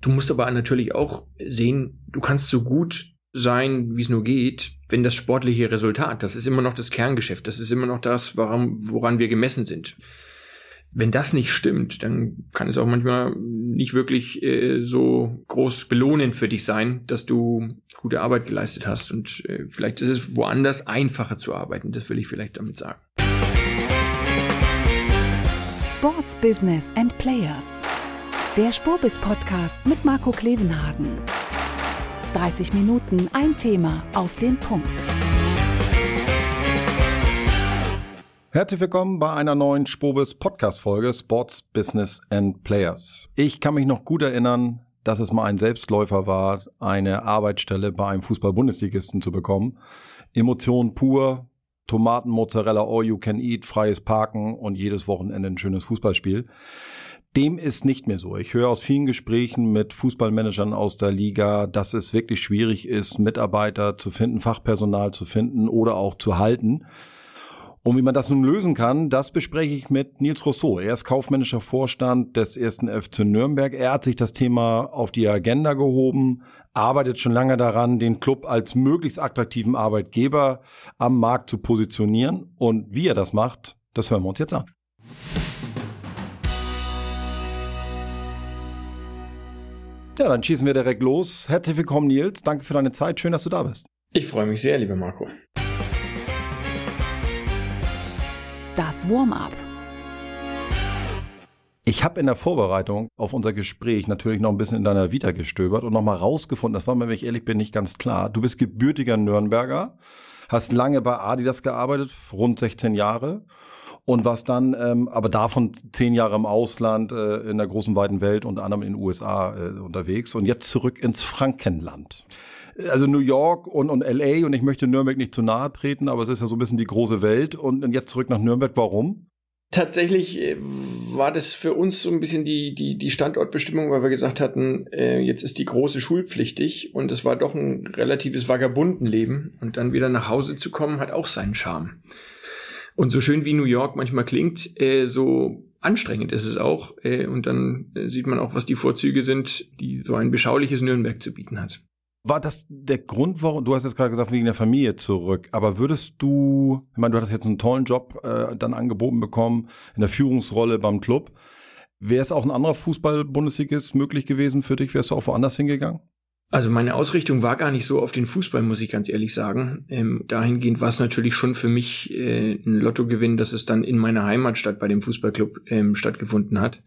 Du musst aber natürlich auch sehen, du kannst so gut sein, wie es nur geht, wenn das sportliche Resultat, das ist immer noch das Kerngeschäft, das ist immer noch das, woran, woran wir gemessen sind. Wenn das nicht stimmt, dann kann es auch manchmal nicht wirklich äh, so groß belohnend für dich sein, dass du gute Arbeit geleistet hast. Und äh, vielleicht ist es woanders einfacher zu arbeiten. Das will ich vielleicht damit sagen. Sports Business and Players. Der Spurbis Podcast mit Marco Klevenhagen. 30 Minuten, ein Thema auf den Punkt. Herzlich willkommen bei einer neuen Spobis Podcast Folge Sports Business and Players. Ich kann mich noch gut erinnern, dass es mal ein Selbstläufer war, eine Arbeitsstelle bei einem Fußball-Bundesligisten zu bekommen. Emotion pur, Tomaten, Mozzarella, all you can eat, freies Parken und jedes Wochenende ein schönes Fußballspiel. Dem ist nicht mehr so. Ich höre aus vielen Gesprächen mit Fußballmanagern aus der Liga, dass es wirklich schwierig ist, Mitarbeiter zu finden, Fachpersonal zu finden oder auch zu halten. Und wie man das nun lösen kann, das bespreche ich mit Nils Rousseau. Er ist kaufmännischer Vorstand des ersten FC Nürnberg. Er hat sich das Thema auf die Agenda gehoben, arbeitet schon lange daran, den Club als möglichst attraktiven Arbeitgeber am Markt zu positionieren. Und wie er das macht, das hören wir uns jetzt an. Ja, dann schießen wir direkt los. Herzlich willkommen, Nils. Danke für deine Zeit. Schön, dass du da bist. Ich freue mich sehr, lieber Marco. Das Warm-up. Ich habe in der Vorbereitung auf unser Gespräch natürlich noch ein bisschen in deiner Vita gestöbert und nochmal rausgefunden, das war mir, wenn ich ehrlich bin, nicht ganz klar. Du bist gebürtiger Nürnberger, hast lange bei Adidas gearbeitet, rund 16 Jahre und warst dann ähm, aber davon zehn Jahre im Ausland, äh, in der großen weiten Welt, unter anderem in den USA äh, unterwegs und jetzt zurück ins Frankenland. Also New York und, und LA und ich möchte Nürnberg nicht zu nahe treten, aber es ist ja so ein bisschen die große Welt und, und jetzt zurück nach Nürnberg. Warum? Tatsächlich äh, war das für uns so ein bisschen die, die, die Standortbestimmung, weil wir gesagt hatten, äh, jetzt ist die große schulpflichtig und es war doch ein relatives Vagabundenleben und dann wieder nach Hause zu kommen, hat auch seinen Charme. Und so schön wie New York manchmal klingt, äh, so anstrengend ist es auch. Äh, und dann äh, sieht man auch, was die Vorzüge sind, die so ein beschauliches Nürnberg zu bieten hat. War das der Grund, warum, du hast jetzt gerade gesagt, wegen der Familie zurück, aber würdest du, ich meine, du hattest jetzt einen tollen Job äh, dann angeboten bekommen, in der Führungsrolle beim Club. Wäre es auch ein anderer Fußball-Bundesligist möglich gewesen für dich? Wärst du auch woanders hingegangen? Also meine Ausrichtung war gar nicht so auf den Fußball, muss ich ganz ehrlich sagen. Ähm, dahingehend war es natürlich schon für mich äh, ein Lottogewinn, dass es dann in meiner Heimatstadt bei dem Fußballclub ähm, stattgefunden hat.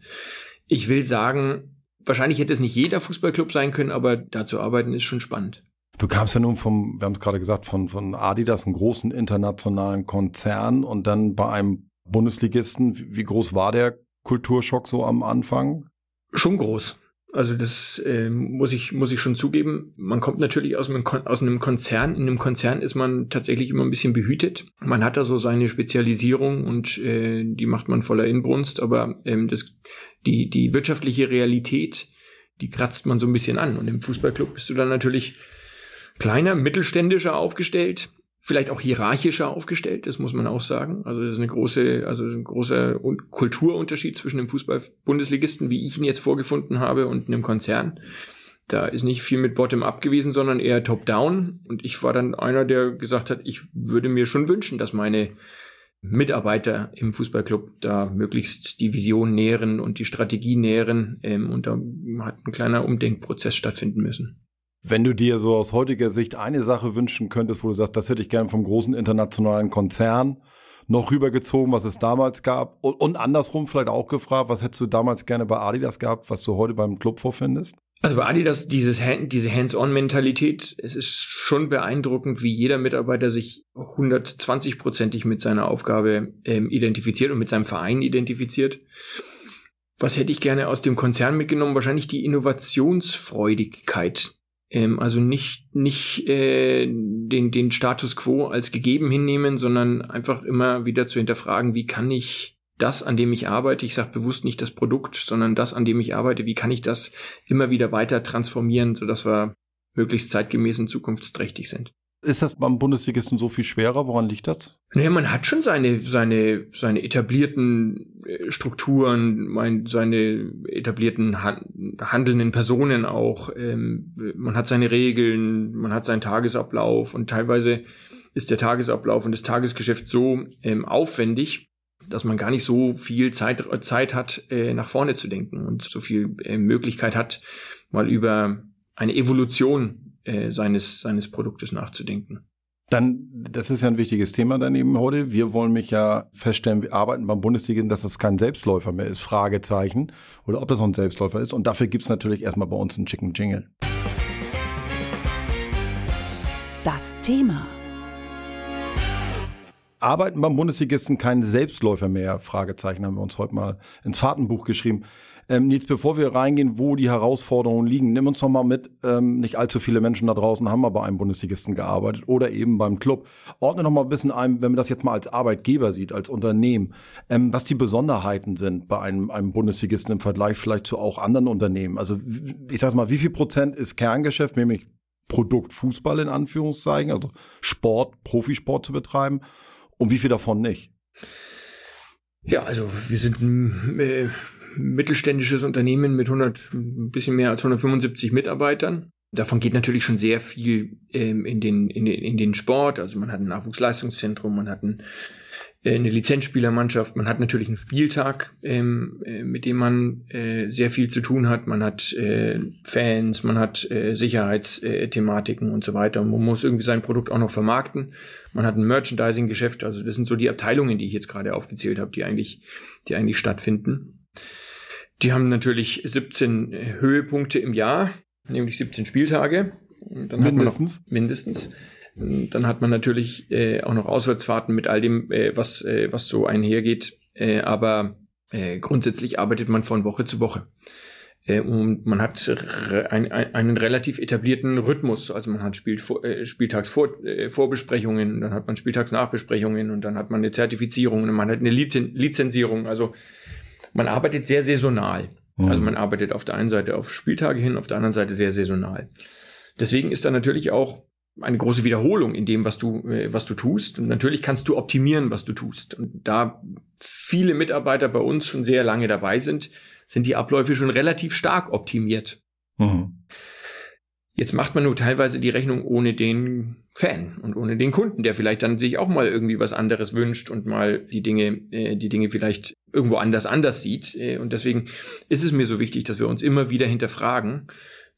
Ich will sagen, wahrscheinlich hätte es nicht jeder Fußballclub sein können, aber da zu arbeiten ist schon spannend. Du kamst ja nun vom, wir haben es gerade gesagt, von, von Adidas, einem großen internationalen Konzern und dann bei einem Bundesligisten. Wie groß war der Kulturschock so am Anfang? Schon groß. Also das äh, muss ich muss ich schon zugeben. Man kommt natürlich aus einem, aus einem Konzern. In einem Konzern ist man tatsächlich immer ein bisschen behütet. Man hat da so seine Spezialisierung und äh, die macht man voller Inbrunst. Aber ähm, das, die die wirtschaftliche Realität, die kratzt man so ein bisschen an. Und im Fußballclub bist du dann natürlich kleiner, mittelständischer aufgestellt vielleicht auch hierarchischer aufgestellt, das muss man auch sagen. Also das ist eine große, also ein großer Kulturunterschied zwischen dem Fußball-Bundesligisten, wie ich ihn jetzt vorgefunden habe, und einem Konzern. Da ist nicht viel mit Bottom-up gewesen, sondern eher Top-down. Und ich war dann einer, der gesagt hat, ich würde mir schon wünschen, dass meine Mitarbeiter im Fußballclub da möglichst die Vision nähren und die Strategie nähren. Ähm, und da hat ein kleiner Umdenkprozess stattfinden müssen. Wenn du dir so aus heutiger Sicht eine Sache wünschen könntest, wo du sagst, das hätte ich gerne vom großen internationalen Konzern noch rübergezogen, was es damals gab und, und andersrum vielleicht auch gefragt, was hättest du damals gerne bei Adidas gehabt, was du heute beim Club vorfindest? Also bei Adidas dieses diese Hands-on-Mentalität, es ist schon beeindruckend, wie jeder Mitarbeiter sich 120-prozentig mit seiner Aufgabe ähm, identifiziert und mit seinem Verein identifiziert. Was hätte ich gerne aus dem Konzern mitgenommen? Wahrscheinlich die Innovationsfreudigkeit, ähm, also nicht, nicht äh, den, den Status quo als gegeben hinnehmen, sondern einfach immer wieder zu hinterfragen, wie kann ich das, an dem ich arbeite, ich sage bewusst nicht das Produkt, sondern das, an dem ich arbeite, wie kann ich das immer wieder weiter transformieren, sodass wir möglichst zeitgemäß und zukunftsträchtig sind. Ist das beim Bundesligisten so viel schwerer? Woran liegt das? Naja, man hat schon seine, seine, seine etablierten äh, Strukturen, mein, seine etablierten handelnden Personen auch. Ähm, man hat seine Regeln, man hat seinen Tagesablauf und teilweise ist der Tagesablauf und das Tagesgeschäft so ähm, aufwendig, dass man gar nicht so viel Zeit, Zeit hat, äh, nach vorne zu denken und so viel äh, Möglichkeit hat, mal über eine Evolution äh, seines, seines Produktes nachzudenken. Dann, das ist ja ein wichtiges Thema daneben heute. Wir wollen mich ja feststellen, wir arbeiten beim Bundesliga, dass es kein Selbstläufer mehr ist, Fragezeichen, oder ob das noch ein Selbstläufer ist. Und dafür gibt's natürlich erstmal bei uns einen Chicken Jingle. Das Thema. Arbeiten beim Bundesligisten kein Selbstläufer mehr? Fragezeichen haben wir uns heute mal ins Fahrtenbuch geschrieben. Ähm, jetzt bevor wir reingehen, wo die Herausforderungen liegen, nimm uns doch mal mit. Ähm, nicht allzu viele Menschen da draußen haben mal bei einem Bundesligisten gearbeitet oder eben beim Club. Ordne doch mal ein bisschen ein, wenn man das jetzt mal als Arbeitgeber sieht, als Unternehmen, ähm, was die Besonderheiten sind bei einem, einem Bundesligisten im Vergleich vielleicht zu auch anderen Unternehmen. Also ich sag mal, wie viel Prozent ist Kerngeschäft, nämlich Produkt Fußball in Anführungszeichen, also Sport, Profisport zu betreiben und wie viel davon nicht? Ja, also wir sind äh, mittelständisches Unternehmen mit 100, ein bisschen mehr als 175 Mitarbeitern. Davon geht natürlich schon sehr viel ähm, in, den, in, den, in den Sport. Also man hat ein Nachwuchsleistungszentrum, man hat ein, eine Lizenzspielermannschaft, man hat natürlich einen Spieltag, ähm, äh, mit dem man äh, sehr viel zu tun hat. Man hat äh, Fans, man hat äh, Sicherheitsthematiken und so weiter. Und man muss irgendwie sein Produkt auch noch vermarkten. Man hat ein Merchandising-Geschäft. Also das sind so die Abteilungen, die ich jetzt gerade aufgezählt habe, die eigentlich, die eigentlich stattfinden. Die haben natürlich 17 äh, Höhepunkte im Jahr, nämlich 17 Spieltage. mindestens. Mindestens. Dann hat man natürlich äh, auch noch Auswärtsfahrten mit all dem, äh, was, äh, was so einhergeht. Äh, aber äh, grundsätzlich arbeitet man von Woche zu Woche. Äh, und man hat ein, ein, einen relativ etablierten Rhythmus. Also man hat Spiel, äh, Spieltagsvorbesprechungen, dann hat man Spieltagsnachbesprechungen und dann hat man eine Zertifizierung und man hat eine Lizen Lizenzierung. Also man arbeitet sehr saisonal. Mhm. Also man arbeitet auf der einen Seite auf Spieltage hin, auf der anderen Seite sehr saisonal. Deswegen ist da natürlich auch eine große Wiederholung in dem, was du, äh, was du tust. Und natürlich kannst du optimieren, was du tust. Und da viele Mitarbeiter bei uns schon sehr lange dabei sind, sind die Abläufe schon relativ stark optimiert. Mhm. Jetzt macht man nur teilweise die Rechnung ohne den Fan und ohne den Kunden, der vielleicht dann sich auch mal irgendwie was anderes wünscht und mal die Dinge, äh, die Dinge vielleicht irgendwo anders anders sieht. Äh, und deswegen ist es mir so wichtig, dass wir uns immer wieder hinterfragen,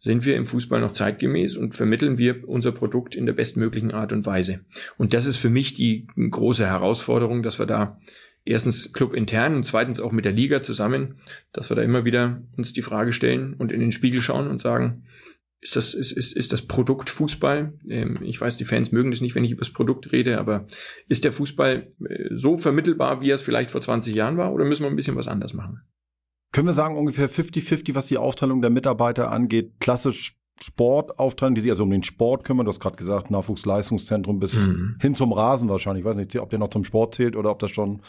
sind wir im Fußball noch zeitgemäß und vermitteln wir unser Produkt in der bestmöglichen Art und Weise. Und das ist für mich die große Herausforderung, dass wir da erstens Club intern und zweitens auch mit der Liga zusammen, dass wir da immer wieder uns die Frage stellen und in den Spiegel schauen und sagen, ist das, ist, ist, ist das Produkt Fußball? Ähm, ich weiß, die Fans mögen das nicht, wenn ich über das Produkt rede, aber ist der Fußball äh, so vermittelbar, wie er es vielleicht vor 20 Jahren war, oder müssen wir ein bisschen was anders machen? Können wir sagen, ungefähr 50-50, was die Aufteilung der Mitarbeiter angeht, klassisch Sportaufteilung, die sich also um den Sport kümmern. Du hast gerade gesagt, Nachwuchsleistungszentrum bis mhm. hin zum Rasen wahrscheinlich. Ich weiß nicht, ob der noch zum Sport zählt oder ob das schon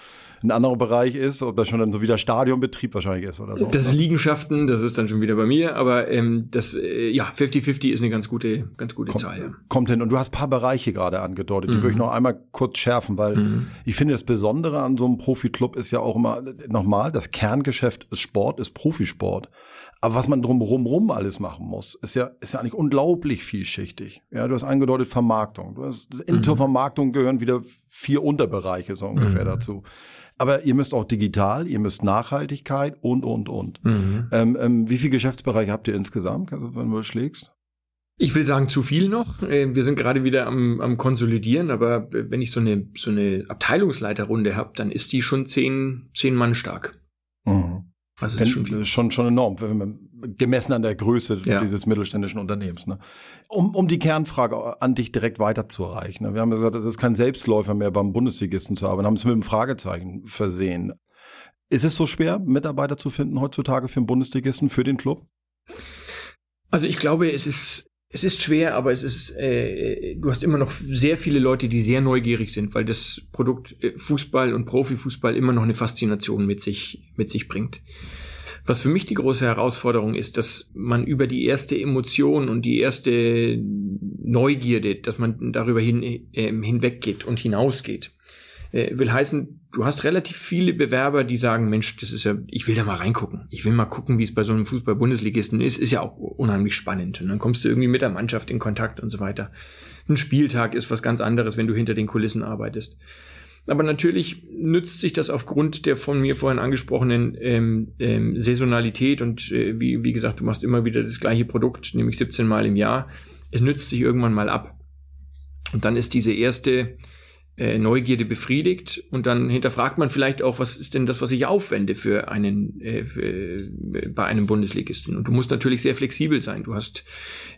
ein anderer Bereich ist, ob das schon dann so wieder Stadionbetrieb wahrscheinlich ist oder so. Das ist Liegenschaften, das ist dann schon wieder bei mir, aber ähm, das, äh, ja, 50-50 ist eine ganz gute, ganz gute kommt, Zahl. Ja. Kommt hin. Und du hast paar Bereiche gerade angedeutet, die mhm. würde ich noch einmal kurz schärfen, weil mhm. ich finde, das Besondere an so einem Profi-Club ist ja auch immer, nochmal, das Kerngeschäft ist Sport, ist Profisport. Aber was man drumherum rum alles machen muss, ist ja, ist ja eigentlich unglaublich vielschichtig. Ja, du hast angedeutet Vermarktung. Du hast, mhm. zur Vermarktung gehören wieder vier Unterbereiche so ungefähr mhm. dazu. Aber ihr müsst auch digital, ihr müsst Nachhaltigkeit und, und, und. Mhm. Ähm, ähm, wie viele Geschäftsbereiche habt ihr insgesamt, wenn du schlägst? Ich will sagen, zu viel noch. Ähm, wir sind gerade wieder am, am Konsolidieren, aber wenn ich so eine, so eine Abteilungsleiterrunde habe, dann ist die schon zehn, zehn Mann stark. Also das ist schon, viel. schon, schon enorm, gemessen an der Größe ja. dieses mittelständischen Unternehmens. Ne? Um, um die Kernfrage an dich direkt weiterzureichen. Ne? Wir haben gesagt, es ist kein Selbstläufer mehr beim Bundesligisten zu arbeiten, haben es mit einem Fragezeichen versehen. Ist es so schwer, Mitarbeiter zu finden heutzutage für den Bundesligisten, für den Club? Also ich glaube, es ist es ist schwer, aber es ist, äh, du hast immer noch sehr viele Leute, die sehr neugierig sind, weil das Produkt äh, Fußball und Profifußball immer noch eine Faszination mit sich, mit sich bringt. Was für mich die große Herausforderung ist, dass man über die erste Emotion und die erste Neugierde, dass man darüber hin, äh, hinweggeht und hinausgeht. Äh, will heißen, du hast relativ viele Bewerber, die sagen, Mensch, das ist ja, ich will da mal reingucken. Ich will mal gucken, wie es bei so einem Fußball-Bundesligisten ist. Ist ja auch unheimlich spannend. Und dann kommst du irgendwie mit der Mannschaft in Kontakt und so weiter. Ein Spieltag ist was ganz anderes, wenn du hinter den Kulissen arbeitest. Aber natürlich nützt sich das aufgrund der von mir vorhin angesprochenen ähm, ähm, Saisonalität und äh, wie, wie gesagt, du machst immer wieder das gleiche Produkt, nämlich 17 Mal im Jahr. Es nützt sich irgendwann mal ab. Und dann ist diese erste äh, Neugierde befriedigt und dann hinterfragt man vielleicht auch, was ist denn das, was ich aufwende für einen äh, für, äh, bei einem Bundesligisten. Und du musst natürlich sehr flexibel sein. Du hast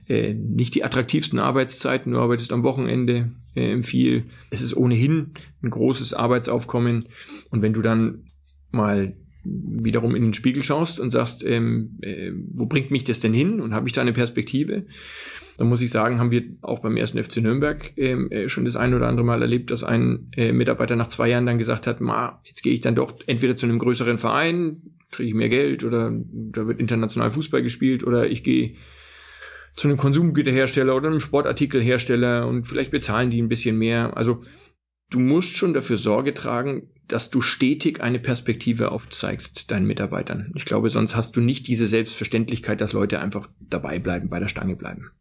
äh, nicht die attraktivsten Arbeitszeiten, du arbeitest am Wochenende äh, viel. Es ist ohnehin ein großes Arbeitsaufkommen. Und wenn du dann mal wiederum in den Spiegel schaust und sagst, ähm, äh, wo bringt mich das denn hin und habe ich da eine Perspektive? Da muss ich sagen, haben wir auch beim ersten FC Nürnberg ähm, äh, schon das ein oder andere Mal erlebt, dass ein äh, Mitarbeiter nach zwei Jahren dann gesagt hat, ma, jetzt gehe ich dann doch entweder zu einem größeren Verein, kriege ich mehr Geld oder da wird international Fußball gespielt oder ich gehe zu einem Konsumgüterhersteller oder einem Sportartikelhersteller und vielleicht bezahlen die ein bisschen mehr. Also du musst schon dafür Sorge tragen, dass du stetig eine Perspektive aufzeigst deinen Mitarbeitern. Ich glaube, sonst hast du nicht diese Selbstverständlichkeit, dass Leute einfach dabei bleiben, bei der Stange bleiben.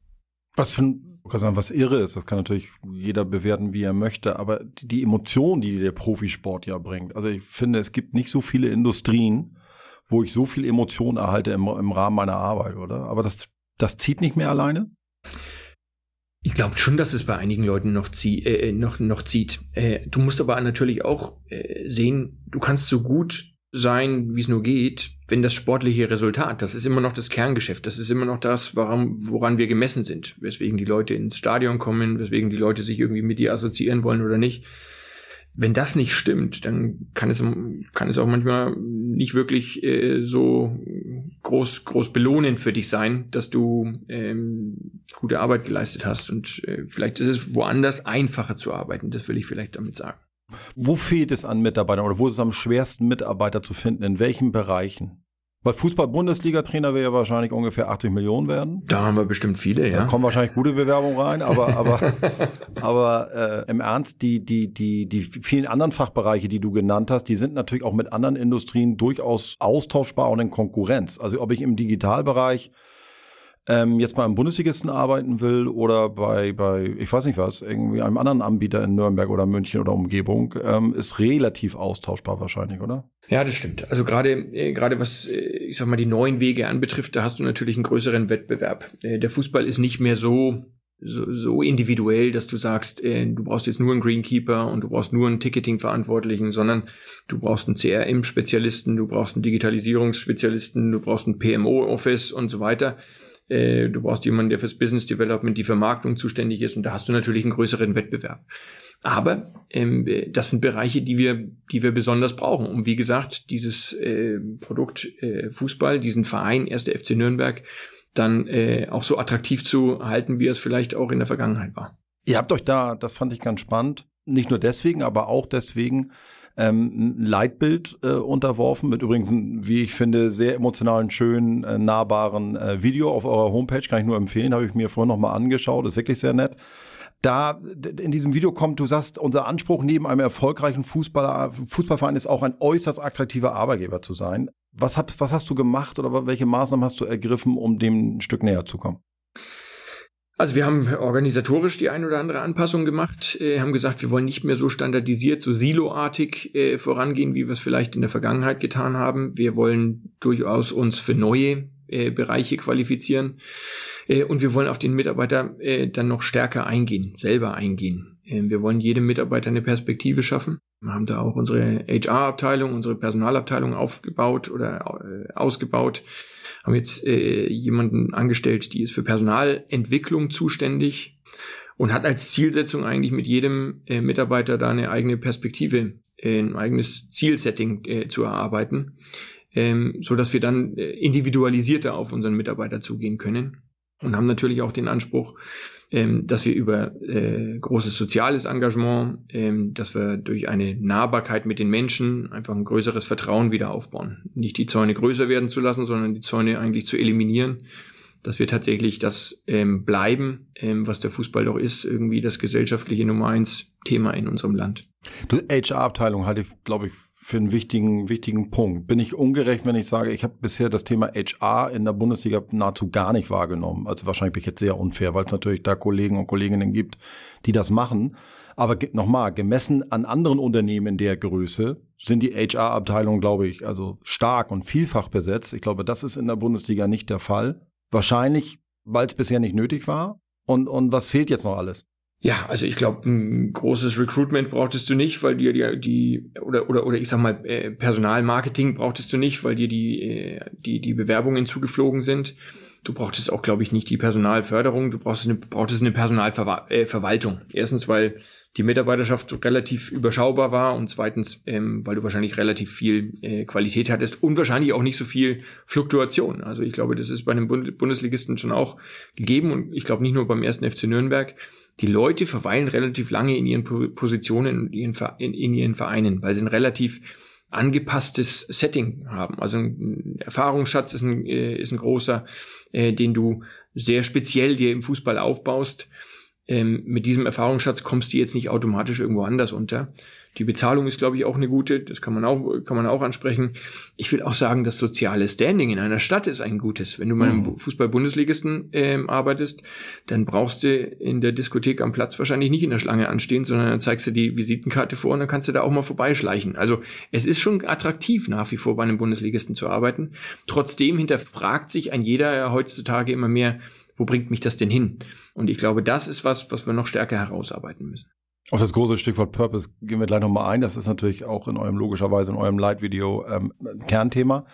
Was für ein was irre ist, das kann natürlich jeder bewerten, wie er möchte, aber die, die Emotion, die der Profisport ja bringt. Also ich finde, es gibt nicht so viele Industrien, wo ich so viel Emotion erhalte im, im Rahmen meiner Arbeit, oder? Aber das, das zieht nicht mehr alleine? Ich glaube schon, dass es bei einigen Leuten noch, zieh, äh, noch, noch zieht. Äh, du musst aber natürlich auch äh, sehen, du kannst so gut sein, wie es nur geht, wenn das sportliche Resultat, das ist immer noch das Kerngeschäft, das ist immer noch das, woran, woran wir gemessen sind, weswegen die Leute ins Stadion kommen, weswegen die Leute sich irgendwie mit dir assoziieren wollen oder nicht. Wenn das nicht stimmt, dann kann es, kann es auch manchmal nicht wirklich äh, so groß, groß belohnend für dich sein, dass du ähm, gute Arbeit geleistet hast. Und äh, vielleicht ist es woanders einfacher zu arbeiten, das will ich vielleicht damit sagen. Wo fehlt es an Mitarbeitern oder wo ist es am schwersten, Mitarbeiter zu finden? In welchen Bereichen? Weil Fußball-Bundesliga-Trainer wäre ja wahrscheinlich ungefähr 80 Millionen werden. Da haben wir bestimmt viele, ja. Da kommen wahrscheinlich gute Bewerbungen rein, aber, aber, aber äh, im Ernst, die, die, die, die vielen anderen Fachbereiche, die du genannt hast, die sind natürlich auch mit anderen Industrien durchaus austauschbar und in Konkurrenz. Also ob ich im Digitalbereich ähm, jetzt mal im Bundesligisten arbeiten will oder bei, bei, ich weiß nicht was, irgendwie einem anderen Anbieter in Nürnberg oder München oder Umgebung, ähm, ist relativ austauschbar wahrscheinlich, oder? Ja, das stimmt. Also gerade, äh, gerade was, äh, ich sag mal, die neuen Wege anbetrifft, da hast du natürlich einen größeren Wettbewerb. Äh, der Fußball ist nicht mehr so so, so individuell, dass du sagst, äh, du brauchst jetzt nur einen Greenkeeper und du brauchst nur einen Ticketing-Verantwortlichen, sondern du brauchst einen CRM-Spezialisten, du brauchst einen Digitalisierungsspezialisten, du brauchst einen PMO-Office und so weiter. Äh, du brauchst jemanden, der fürs Business Development, die Vermarktung zuständig ist und da hast du natürlich einen größeren Wettbewerb. Aber ähm, das sind Bereiche, die wir, die wir besonders brauchen, um wie gesagt dieses äh, Produkt äh, Fußball, diesen Verein 1. FC Nürnberg dann äh, auch so attraktiv zu halten, wie es vielleicht auch in der Vergangenheit war. Ihr habt euch da, das fand ich ganz spannend, nicht nur deswegen, aber auch deswegen ähm, ein Leitbild äh, unterworfen mit übrigens, wie ich finde, sehr emotionalen, schönen, äh, nahbaren äh, Video auf eurer Homepage. Kann ich nur empfehlen, habe ich mir vorhin noch mal angeschaut. Ist wirklich sehr nett. Da in diesem Video kommt, du sagst, unser Anspruch neben einem erfolgreichen Fußballer, Fußballverein ist auch ein äußerst attraktiver Arbeitgeber zu sein. Was, hab, was hast du gemacht oder welche Maßnahmen hast du ergriffen, um dem ein Stück näher zu kommen? Also wir haben organisatorisch die ein oder andere Anpassung gemacht, äh, haben gesagt, wir wollen nicht mehr so standardisiert, so siloartig äh, vorangehen, wie wir es vielleicht in der Vergangenheit getan haben. Wir wollen durchaus uns für neue äh, Bereiche qualifizieren äh, und wir wollen auf den Mitarbeiter äh, dann noch stärker eingehen, selber eingehen. Äh, wir wollen jedem Mitarbeiter eine Perspektive schaffen. Wir haben da auch unsere HR-Abteilung, unsere Personalabteilung aufgebaut oder ausgebaut. Haben jetzt äh, jemanden angestellt, die ist für Personalentwicklung zuständig und hat als Zielsetzung eigentlich mit jedem äh, Mitarbeiter da eine eigene Perspektive, äh, ein eigenes Zielsetting äh, zu erarbeiten, ähm, so dass wir dann äh, individualisierter auf unseren Mitarbeiter zugehen können und haben natürlich auch den Anspruch, ähm, dass wir über äh, großes soziales Engagement, ähm, dass wir durch eine Nahbarkeit mit den Menschen einfach ein größeres Vertrauen wieder aufbauen. Nicht die Zäune größer werden zu lassen, sondern die Zäune eigentlich zu eliminieren, dass wir tatsächlich das ähm, bleiben, ähm, was der Fußball doch ist, irgendwie das gesellschaftliche Nummer eins Thema in unserem Land. Du, HR-Abteilung halte ich, glaube ich, für einen wichtigen, wichtigen Punkt. Bin ich ungerecht, wenn ich sage, ich habe bisher das Thema HR in der Bundesliga nahezu gar nicht wahrgenommen. Also wahrscheinlich bin ich jetzt sehr unfair, weil es natürlich da Kollegen und Kolleginnen gibt, die das machen. Aber nochmal, gemessen an anderen Unternehmen der Größe sind die HR-Abteilungen, glaube ich, also stark und vielfach besetzt. Ich glaube, das ist in der Bundesliga nicht der Fall. Wahrscheinlich, weil es bisher nicht nötig war. Und, und was fehlt jetzt noch alles? Ja, also ich glaube, ein großes Recruitment brauchtest du nicht, weil dir die, die oder oder oder ich sag mal äh, Personalmarketing brauchtest du nicht, weil dir die äh, die die Bewerbungen zugeflogen sind. Du brauchtest auch, glaube ich, nicht die Personalförderung. Du brauchst eine brauchtest eine Personalverwaltung. Äh, Erstens, weil die Mitarbeiterschaft relativ überschaubar war und zweitens, ähm, weil du wahrscheinlich relativ viel äh, Qualität hattest und wahrscheinlich auch nicht so viel Fluktuation. Also ich glaube, das ist bei einem Bund Bundesligisten schon auch gegeben und ich glaube nicht nur beim ersten FC Nürnberg. Die Leute verweilen relativ lange in ihren Positionen, in ihren, in, in ihren Vereinen, weil sie ein relativ angepasstes Setting haben. Also ein Erfahrungsschatz ist ein, äh, ist ein großer, äh, den du sehr speziell dir im Fußball aufbaust ähm, mit diesem Erfahrungsschatz kommst du jetzt nicht automatisch irgendwo anders unter. Die Bezahlung ist, glaube ich, auch eine gute. Das kann man auch, kann man auch ansprechen. Ich will auch sagen, das soziale Standing in einer Stadt ist ein gutes. Wenn du mal im mhm. Fußball-Bundesligisten ähm, arbeitest, dann brauchst du in der Diskothek am Platz wahrscheinlich nicht in der Schlange anstehen, sondern dann zeigst du die Visitenkarte vor und dann kannst du da auch mal vorbeischleichen. Also es ist schon attraktiv nach wie vor bei einem Bundesligisten zu arbeiten. Trotzdem hinterfragt sich ein jeder heutzutage immer mehr, wo bringt mich das denn hin? Und ich glaube, das ist was, was wir noch stärker herausarbeiten müssen. Auf das große Stichwort Purpose gehen wir gleich nochmal ein. Das ist natürlich auch in eurem, logischerweise in eurem Light-Video ähm, Kernthema.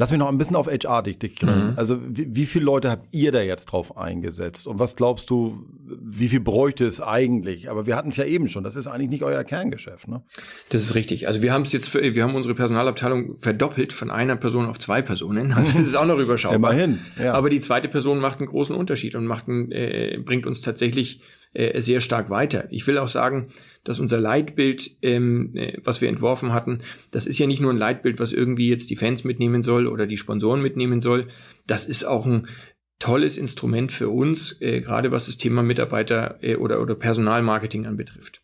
Lass mich noch ein bisschen auf HR dich, dich mhm. Also wie, wie viele Leute habt ihr da jetzt drauf eingesetzt? Und was glaubst du, wie viel bräuchte es eigentlich? Aber wir hatten es ja eben schon, das ist eigentlich nicht euer Kerngeschäft, ne? Das ist richtig. Also wir haben es jetzt, wir haben unsere Personalabteilung verdoppelt von einer Person auf zwei Personen. Also das ist auch noch überschaubar. Immerhin. Ja. Aber die zweite Person macht einen großen Unterschied und macht einen, äh, bringt uns tatsächlich äh, sehr stark weiter. Ich will auch sagen, dass unser Leitbild, ähm, äh, was wir entworfen hatten, das ist ja nicht nur ein Leitbild, was irgendwie jetzt die Fans mitnehmen soll oder die Sponsoren mitnehmen soll. Das ist auch ein tolles Instrument für uns, äh, gerade was das Thema Mitarbeiter äh, oder, oder Personalmarketing anbetrifft.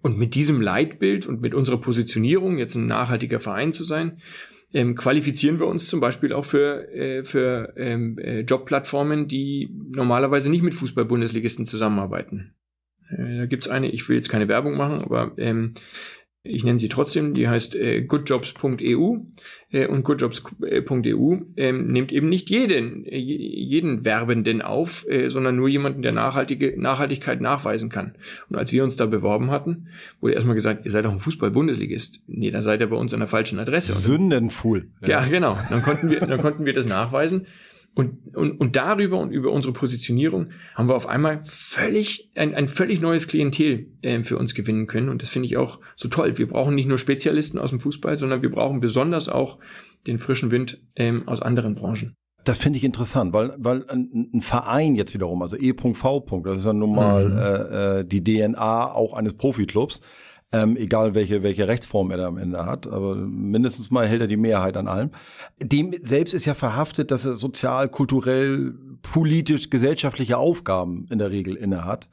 Und mit diesem Leitbild und mit unserer Positionierung, jetzt ein nachhaltiger Verein zu sein, ähm, qualifizieren wir uns zum Beispiel auch für, äh, für ähm, äh, Jobplattformen, die normalerweise nicht mit Fußball-Bundesligisten zusammenarbeiten. Äh, da gibt's eine, ich will jetzt keine Werbung machen, aber ähm, ich nenne sie trotzdem, die heißt äh, goodjobs.eu äh, und goodjobs.eu äh, nimmt eben nicht jeden, äh, jeden Werbenden auf, äh, sondern nur jemanden, der nachhaltige Nachhaltigkeit nachweisen kann. Und als wir uns da beworben hatten, wurde erstmal gesagt, ihr seid doch ein Fußball-Bundesligist. Nee, da seid ihr bei uns an der falschen Adresse. Sündenfuhl. Ja. ja, genau. Dann konnten wir, dann konnten wir das nachweisen. Und, und, und darüber und über unsere Positionierung haben wir auf einmal völlig ein, ein völlig neues Klientel äh, für uns gewinnen können. Und das finde ich auch so toll. Wir brauchen nicht nur Spezialisten aus dem Fußball, sondern wir brauchen besonders auch den frischen Wind ähm, aus anderen Branchen. Das finde ich interessant, weil, weil ein, ein Verein jetzt wiederum, also E.V. Das ist ja nun mal mhm. äh, äh die DNA auch eines Profiklubs ähm, egal welche, welche Rechtsform er da am Ende hat, aber mindestens mal hält er die Mehrheit an allem. Dem selbst ist ja verhaftet, dass er sozial, kulturell, politisch, gesellschaftliche Aufgaben in der Regel innehat.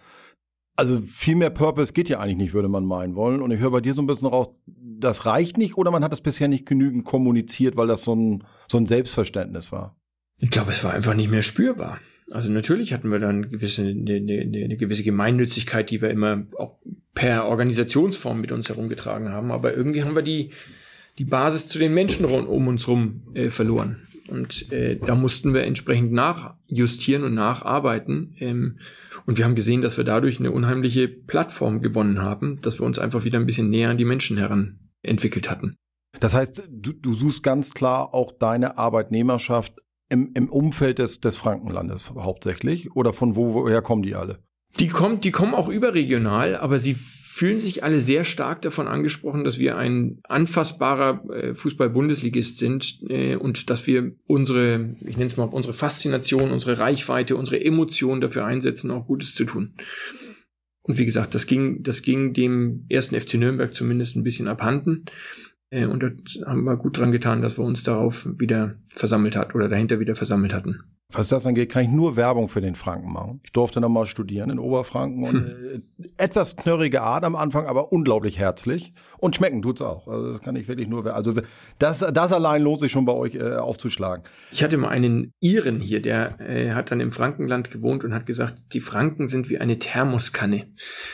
Also viel mehr Purpose geht ja eigentlich nicht, würde man meinen wollen. Und ich höre bei dir so ein bisschen raus, das reicht nicht oder man hat das bisher nicht genügend kommuniziert, weil das so ein, so ein Selbstverständnis war? Ich glaube, es war einfach nicht mehr spürbar. Also natürlich hatten wir dann gewisse, eine, eine, eine gewisse Gemeinnützigkeit, die wir immer auch per Organisationsform mit uns herumgetragen haben, aber irgendwie haben wir die, die Basis zu den Menschen um uns herum äh, verloren. Und äh, da mussten wir entsprechend nachjustieren und nacharbeiten. Ähm, und wir haben gesehen, dass wir dadurch eine unheimliche Plattform gewonnen haben, dass wir uns einfach wieder ein bisschen näher an die Menschen heran entwickelt hatten. Das heißt, du, du suchst ganz klar auch deine Arbeitnehmerschaft im, im Umfeld des, des Frankenlandes hauptsächlich? Oder von wo, woher kommen die alle? Die, kommt, die kommen auch überregional, aber sie fühlen sich alle sehr stark davon angesprochen, dass wir ein anfassbarer äh, Fußball-Bundesligist sind äh, und dass wir unsere, ich nenne es mal, unsere Faszination, unsere Reichweite, unsere Emotionen dafür einsetzen, auch Gutes zu tun. Und wie gesagt, das ging, das ging dem ersten FC Nürnberg zumindest ein bisschen abhanden. Äh, und da haben wir gut dran getan, dass wir uns darauf wieder versammelt hat oder dahinter wieder versammelt hatten. Was das angeht, kann ich nur Werbung für den Franken machen. Ich durfte noch mal studieren in Oberfranken und hm. äh, etwas knörrige Art am Anfang, aber unglaublich herzlich und schmecken tut's auch. Also das kann ich wirklich nur, also das, das allein lohnt sich schon bei euch äh, aufzuschlagen. Ich hatte mal einen Iren hier, der äh, hat dann im Frankenland gewohnt und hat gesagt, die Franken sind wie eine Thermoskanne.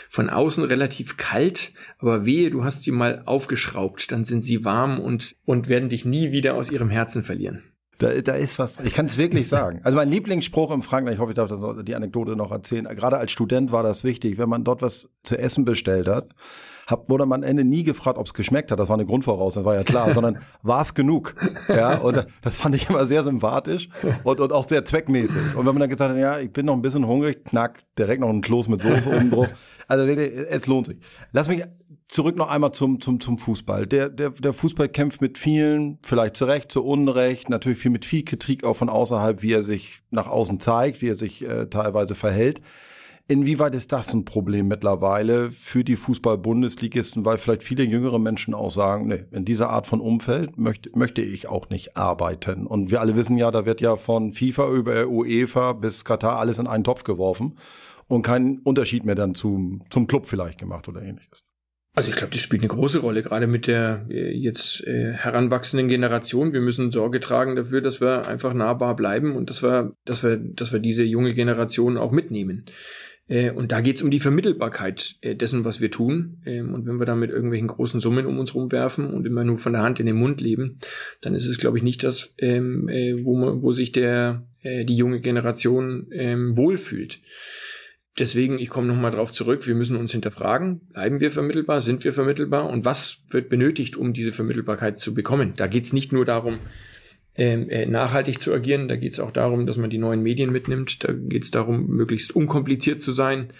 Von außen relativ kalt, aber wehe, du hast sie mal aufgeschraubt, dann sind sie warm und, und werden dich nie wieder aus ihrem Herzen verlieren. Da, da ist was. Ich kann es wirklich sagen. Also mein Lieblingsspruch im Frankreich, ich hoffe, ich darf das, die Anekdote noch erzählen. Gerade als Student war das wichtig, wenn man dort was zu essen bestellt hat, hab, wurde man am Ende nie gefragt, ob es geschmeckt hat. Das war eine Grundvoraussetzung, war ja klar, sondern war es genug. Ja, und das fand ich immer sehr sympathisch und, und auch sehr zweckmäßig. Und wenn man dann gesagt hat, ja, ich bin noch ein bisschen hungrig, knack, direkt noch ein Kloß mit Soße oben drauf. Also wirklich, es lohnt sich. Lass mich zurück noch einmal zum, zum, zum Fußball. Der, der, der Fußball kämpft mit vielen, vielleicht zu Recht, zu Unrecht, natürlich viel mit viel Kritik auch von außerhalb, wie er sich nach außen zeigt, wie er sich äh, teilweise verhält. Inwieweit ist das ein Problem mittlerweile für die Fußball-Bundesligisten, weil vielleicht viele jüngere Menschen auch sagen, nee, in dieser Art von Umfeld möchte, möchte ich auch nicht arbeiten. Und wir alle wissen ja, da wird ja von FIFA über UEFA bis Katar alles in einen Topf geworfen und kein Unterschied mehr dann zum, zum Club vielleicht gemacht oder ähnliches. Also ich glaube, das spielt eine große Rolle, gerade mit der äh, jetzt äh, heranwachsenden Generation. Wir müssen Sorge tragen dafür, dass wir einfach nahbar bleiben und dass wir, dass wir, dass wir diese junge Generation auch mitnehmen. Äh, und da geht's um die Vermittelbarkeit äh, dessen, was wir tun. Ähm, und wenn wir da mit irgendwelchen großen Summen um uns rumwerfen und immer nur von der Hand in den Mund leben, dann ist es, glaube ich, nicht das, ähm, äh, wo, man, wo sich der, die junge Generation ähm, wohlfühlt. Deswegen, ich komme nochmal drauf zurück, wir müssen uns hinterfragen, bleiben wir vermittelbar, sind wir vermittelbar und was wird benötigt, um diese Vermittelbarkeit zu bekommen. Da geht es nicht nur darum, ähm, äh, nachhaltig zu agieren, da geht es auch darum, dass man die neuen Medien mitnimmt, da geht es darum, möglichst unkompliziert zu sein.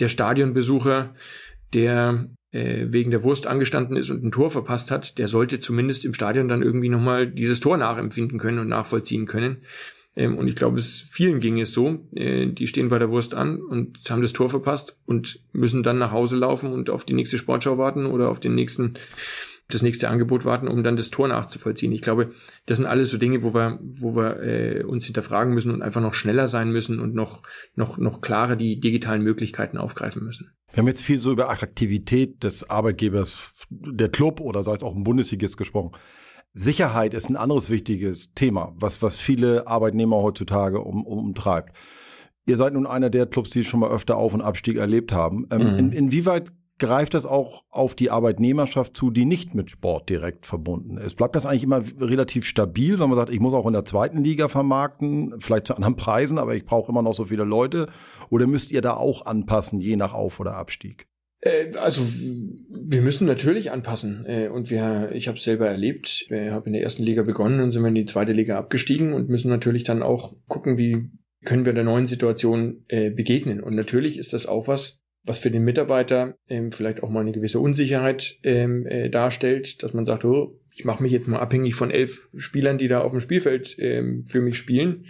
Der Stadionbesucher, der äh, wegen der Wurst angestanden ist und ein Tor verpasst hat, der sollte zumindest im Stadion dann irgendwie nochmal dieses Tor nachempfinden können und nachvollziehen können. Ähm, und ich glaube, es vielen ging es so. Äh, die stehen bei der Wurst an und haben das Tor verpasst und müssen dann nach Hause laufen und auf die nächste Sportschau warten oder auf den nächsten das nächste Angebot warten, um dann das Tor nachzuvollziehen. Ich glaube, das sind alles so Dinge, wo wir, wo wir äh, uns hinterfragen müssen und einfach noch schneller sein müssen und noch, noch, noch klarer die digitalen Möglichkeiten aufgreifen müssen. Wir haben jetzt viel so über Attraktivität des Arbeitgebers, der Club oder sei es auch ein Bundesligist gesprochen. Sicherheit ist ein anderes wichtiges Thema, was, was viele Arbeitnehmer heutzutage um, umtreibt. Ihr seid nun einer der Clubs, die schon mal öfter Auf- und Abstieg erlebt haben. Ähm, mhm. in, inwieweit greift das auch auf die Arbeitnehmerschaft zu, die nicht mit Sport direkt verbunden ist? Bleibt das eigentlich immer relativ stabil, wenn man sagt, ich muss auch in der zweiten Liga vermarkten, vielleicht zu anderen Preisen, aber ich brauche immer noch so viele Leute? Oder müsst ihr da auch anpassen, je nach Auf- oder Abstieg? Äh, also wir müssen natürlich anpassen äh, und wir, ich habe es selber erlebt. Ich habe in der ersten Liga begonnen und sind wir in die zweite Liga abgestiegen und müssen natürlich dann auch gucken, wie können wir der neuen Situation äh, begegnen. Und natürlich ist das auch was, was für den Mitarbeiter ähm, vielleicht auch mal eine gewisse Unsicherheit ähm, darstellt, dass man sagt, oh, ich mache mich jetzt mal abhängig von elf Spielern, die da auf dem Spielfeld ähm, für mich spielen.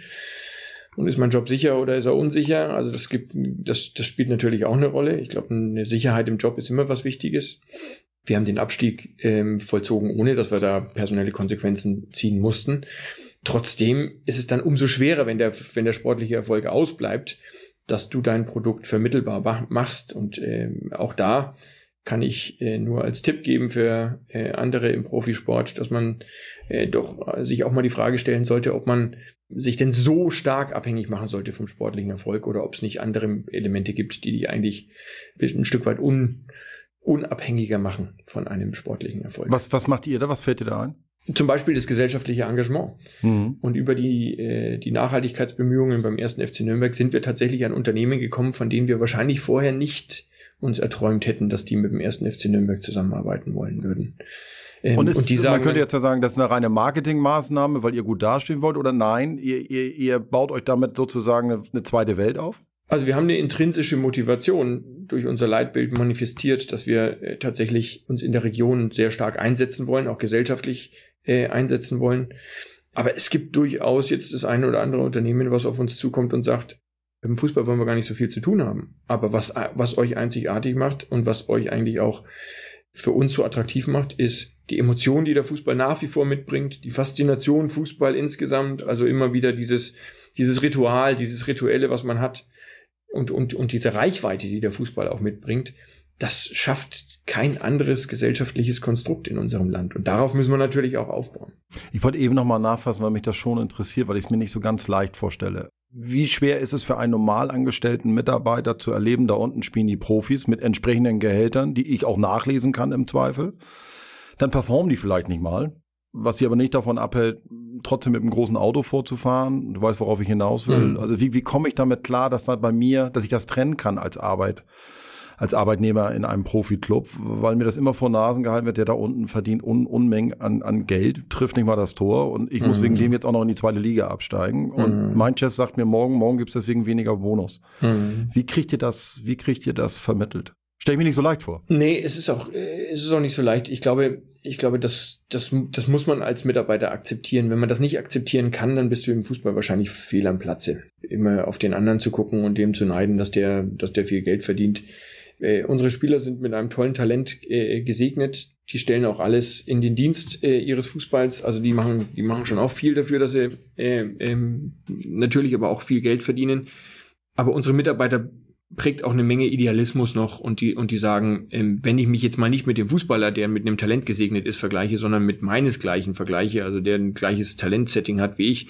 Und ist mein Job sicher oder ist er unsicher? Also das gibt, das, das spielt natürlich auch eine Rolle. Ich glaube, eine Sicherheit im Job ist immer was Wichtiges. Wir haben den Abstieg ähm, vollzogen, ohne dass wir da personelle Konsequenzen ziehen mussten. Trotzdem ist es dann umso schwerer, wenn der, wenn der sportliche Erfolg ausbleibt, dass du dein Produkt vermittelbar machst. Und ähm, auch da kann ich äh, nur als Tipp geben für äh, andere im Profisport, dass man äh, doch sich auch mal die Frage stellen sollte, ob man sich denn so stark abhängig machen sollte vom sportlichen Erfolg oder ob es nicht andere Elemente gibt, die die eigentlich ein Stück weit un, unabhängiger machen von einem sportlichen Erfolg. Was, was macht ihr da? Was fällt dir da ein? Zum Beispiel das gesellschaftliche Engagement. Mhm. Und über die, äh, die Nachhaltigkeitsbemühungen beim ersten FC Nürnberg sind wir tatsächlich an Unternehmen gekommen, von denen wir wahrscheinlich vorher nicht uns erträumt hätten, dass die mit dem ersten FC Nürnberg zusammenarbeiten wollen würden. Ähm, und, ist, und sagen, man könnte jetzt ja sagen, das ist eine reine Marketingmaßnahme, weil ihr gut dastehen wollt, oder nein, ihr, ihr, ihr baut euch damit sozusagen eine, eine zweite Welt auf? Also wir haben eine intrinsische Motivation durch unser Leitbild manifestiert, dass wir äh, tatsächlich uns in der Region sehr stark einsetzen wollen, auch gesellschaftlich äh, einsetzen wollen. Aber es gibt durchaus jetzt das eine oder andere Unternehmen, was auf uns zukommt und sagt, dem Fußball wollen wir gar nicht so viel zu tun haben. Aber was, was euch einzigartig macht und was euch eigentlich auch für uns so attraktiv macht, ist die Emotion, die der Fußball nach wie vor mitbringt, die Faszination Fußball insgesamt, also immer wieder dieses, dieses Ritual, dieses Rituelle, was man hat und, und, und diese Reichweite, die der Fußball auch mitbringt, das schafft kein anderes gesellschaftliches Konstrukt in unserem Land. Und darauf müssen wir natürlich auch aufbauen. Ich wollte eben nochmal nachfassen, weil mich das schon interessiert, weil ich es mir nicht so ganz leicht vorstelle. Wie schwer ist es für einen normal angestellten Mitarbeiter zu erleben, da unten spielen die Profis mit entsprechenden Gehältern, die ich auch nachlesen kann im Zweifel. Dann performen die vielleicht nicht mal, was sie aber nicht davon abhält, trotzdem mit einem großen Auto vorzufahren. Du weißt, worauf ich hinaus will. Mhm. Also wie, wie komme ich damit klar, dass da bei mir, dass ich das trennen kann als Arbeit? Als Arbeitnehmer in einem Profi-Club, weil mir das immer vor Nasen gehalten wird, der da unten verdient Un Unmengen an, an Geld, trifft nicht mal das Tor und ich mhm. muss wegen dem jetzt auch noch in die zweite Liga absteigen. Und mhm. mein Chef sagt mir morgen, morgen gibt's deswegen weniger Bonus. Mhm. Wie kriegt ihr das, wie kriegt ihr das vermittelt? Stell ich mir nicht so leicht vor. Nee, es ist auch, es ist auch nicht so leicht. Ich glaube, ich glaube, das, das, das muss man als Mitarbeiter akzeptieren. Wenn man das nicht akzeptieren kann, dann bist du im Fußball wahrscheinlich fehl am Platze. Immer auf den anderen zu gucken und dem zu neiden, dass der, dass der viel Geld verdient. Äh, unsere Spieler sind mit einem tollen Talent äh, gesegnet. Die stellen auch alles in den Dienst äh, ihres Fußballs. Also die machen, die machen schon auch viel dafür, dass sie äh, ähm, natürlich aber auch viel Geld verdienen. Aber unsere Mitarbeiter prägt auch eine Menge Idealismus noch und die und die sagen, ähm, wenn ich mich jetzt mal nicht mit dem Fußballer, der mit einem Talent gesegnet ist, vergleiche, sondern mit meinesgleichen vergleiche, also der ein gleiches Talentsetting hat wie ich,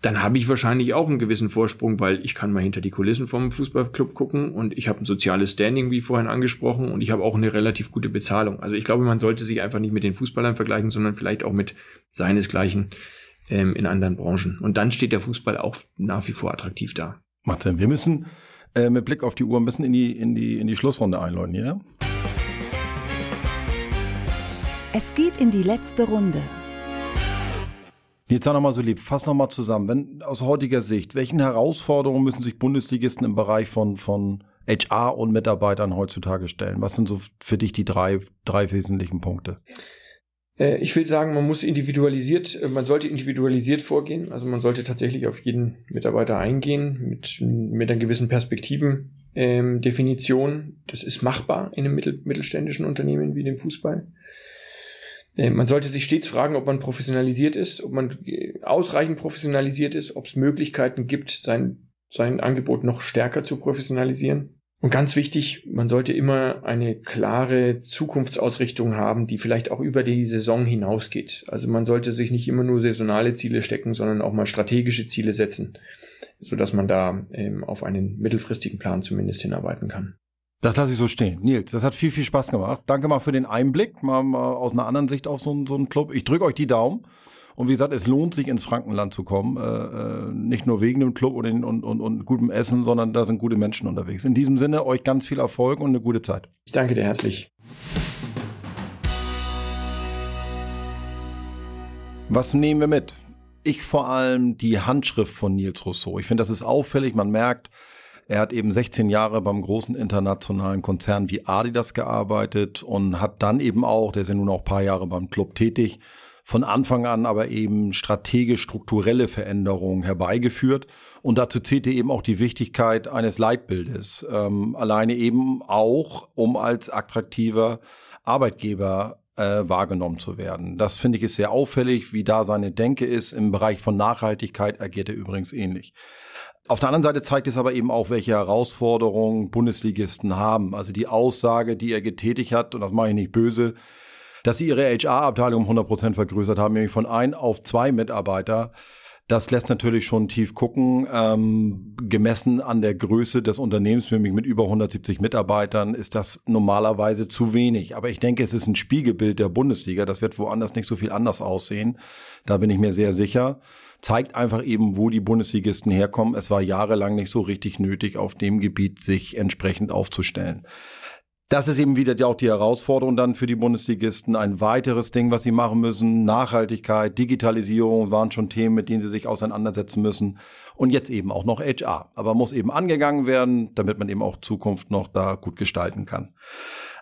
dann habe ich wahrscheinlich auch einen gewissen Vorsprung, weil ich kann mal hinter die Kulissen vom Fußballclub gucken und ich habe ein soziales Standing, wie vorhin angesprochen, und ich habe auch eine relativ gute Bezahlung. Also ich glaube, man sollte sich einfach nicht mit den Fußballern vergleichen, sondern vielleicht auch mit seinesgleichen ähm, in anderen Branchen. Und dann steht der Fußball auch nach wie vor attraktiv da. Macht Sinn. Wir müssen äh, mit Blick auf die Uhr ein bisschen in die, in die, in die Schlussrunde einläuten, ja? Es geht in die letzte Runde. Jetzt sag nochmal so lieb, fass nochmal zusammen. Wenn aus heutiger Sicht, welchen Herausforderungen müssen sich Bundesligisten im Bereich von, von HR und Mitarbeitern heutzutage stellen? Was sind so für dich die drei, drei wesentlichen Punkte? Äh, ich will sagen, man muss individualisiert, äh, man sollte individualisiert vorgehen. Also man sollte tatsächlich auf jeden Mitarbeiter eingehen mit, mit einer gewissen Perspektivendefinition. Ähm, das ist machbar in einem mittel, mittelständischen Unternehmen wie dem Fußball. Man sollte sich stets fragen, ob man professionalisiert ist, ob man äh, ausreichend professionalisiert ist, ob es Möglichkeiten gibt, sein, sein Angebot noch stärker zu professionalisieren. Und ganz wichtig, man sollte immer eine klare Zukunftsausrichtung haben, die vielleicht auch über die Saison hinausgeht. Also man sollte sich nicht immer nur saisonale Ziele stecken, sondern auch mal strategische Ziele setzen, so dass man da ähm, auf einen mittelfristigen Plan zumindest hinarbeiten kann. Das lasse ich so stehen. Nils, das hat viel, viel Spaß gemacht. Danke mal für den Einblick, mal, mal aus einer anderen Sicht auf so, so einen Club. Ich drücke euch die Daumen. Und wie gesagt, es lohnt sich ins Frankenland zu kommen. Äh, äh, nicht nur wegen dem Club und, und, und, und gutem Essen, sondern da sind gute Menschen unterwegs. In diesem Sinne, euch ganz viel Erfolg und eine gute Zeit. Ich danke dir herzlich. Was nehmen wir mit? Ich vor allem die Handschrift von Nils Rousseau. Ich finde, das ist auffällig. Man merkt, er hat eben 16 Jahre beim großen internationalen Konzern wie Adidas gearbeitet und hat dann eben auch, der ist ja nun auch paar Jahre beim Club tätig, von Anfang an aber eben strategisch strukturelle Veränderungen herbeigeführt. Und dazu zählte eben auch die Wichtigkeit eines Leitbildes. Ähm, alleine eben auch, um als attraktiver Arbeitgeber äh, wahrgenommen zu werden. Das finde ich ist sehr auffällig, wie da seine Denke ist. Im Bereich von Nachhaltigkeit agiert er übrigens ähnlich. Auf der anderen Seite zeigt es aber eben auch, welche Herausforderungen Bundesligisten haben. Also die Aussage, die er getätigt hat, und das mache ich nicht böse, dass sie ihre HR-Abteilung um 100 Prozent vergrößert haben, nämlich von ein auf zwei Mitarbeiter. Das lässt natürlich schon tief gucken. Ähm, gemessen an der Größe des Unternehmens, nämlich mit über 170 Mitarbeitern, ist das normalerweise zu wenig. Aber ich denke, es ist ein Spiegelbild der Bundesliga. Das wird woanders nicht so viel anders aussehen. Da bin ich mir sehr sicher zeigt einfach eben, wo die Bundesligisten herkommen. Es war jahrelang nicht so richtig nötig, auf dem Gebiet sich entsprechend aufzustellen. Das ist eben wieder auch die Herausforderung dann für die Bundesligisten. Ein weiteres Ding, was sie machen müssen. Nachhaltigkeit, Digitalisierung waren schon Themen, mit denen sie sich auseinandersetzen müssen. Und jetzt eben auch noch HR. Aber muss eben angegangen werden, damit man eben auch Zukunft noch da gut gestalten kann.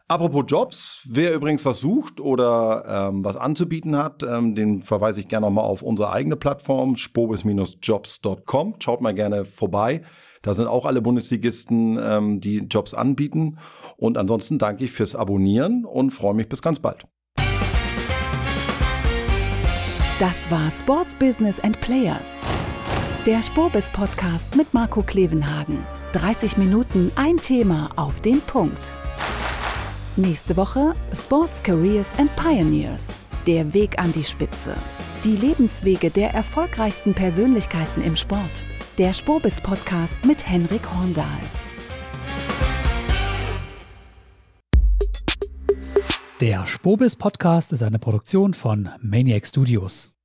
Apropos Jobs, wer übrigens was sucht oder ähm, was anzubieten hat, ähm, den verweise ich gerne nochmal auf unsere eigene Plattform, spobis-jobs.com. Schaut mal gerne vorbei. Da sind auch alle Bundesligisten, ähm, die Jobs anbieten. Und ansonsten danke ich fürs Abonnieren und freue mich bis ganz bald. Das war Sports Business and Players. Der Spurbis Podcast mit Marco Klevenhagen. 30 Minuten ein Thema auf den Punkt. Nächste Woche Sports Careers and Pioneers. Der Weg an die Spitze. Die Lebenswege der erfolgreichsten Persönlichkeiten im Sport. Der Spurbis Podcast mit Henrik Horndahl. Der Spobis Podcast ist eine Produktion von Maniac Studios.